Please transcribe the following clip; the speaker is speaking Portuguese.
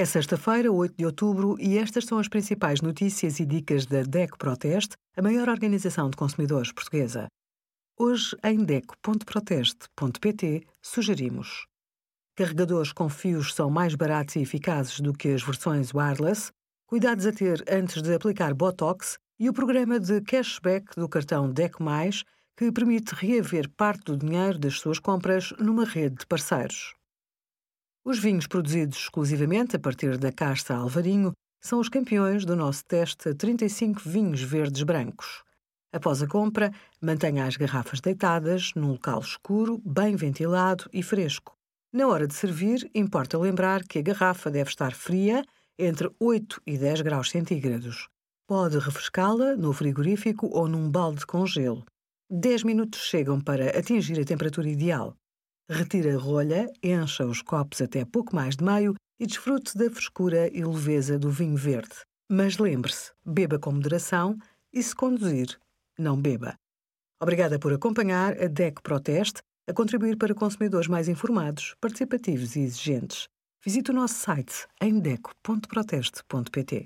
É sexta-feira, 8 de outubro, e estas são as principais notícias e dicas da DECO Proteste, a maior organização de consumidores portuguesa. Hoje, em DECO.proteste.pt, sugerimos carregadores com fios são mais baratos e eficazes do que as versões wireless, cuidados a ter antes de aplicar Botox e o programa de cashback do cartão DECO+, que permite reaver parte do dinheiro das suas compras numa rede de parceiros. Os vinhos produzidos exclusivamente a partir da casta Alvarinho são os campeões do nosso teste 35 vinhos verdes brancos. Após a compra, mantenha as garrafas deitadas num local escuro, bem ventilado e fresco. Na hora de servir, importa lembrar que a garrafa deve estar fria entre 8 e 10 graus centígrados. Pode refrescá-la no frigorífico ou num balde com gelo. 10 minutos chegam para atingir a temperatura ideal. Retire a rolha, encha os copos até pouco mais de meio e desfrute da frescura e leveza do vinho verde. Mas lembre-se, beba com moderação e, se conduzir, não beba. Obrigada por acompanhar a DEC Proteste a contribuir para consumidores mais informados, participativos e exigentes. Visite o nosso site em deco.proteste.pt.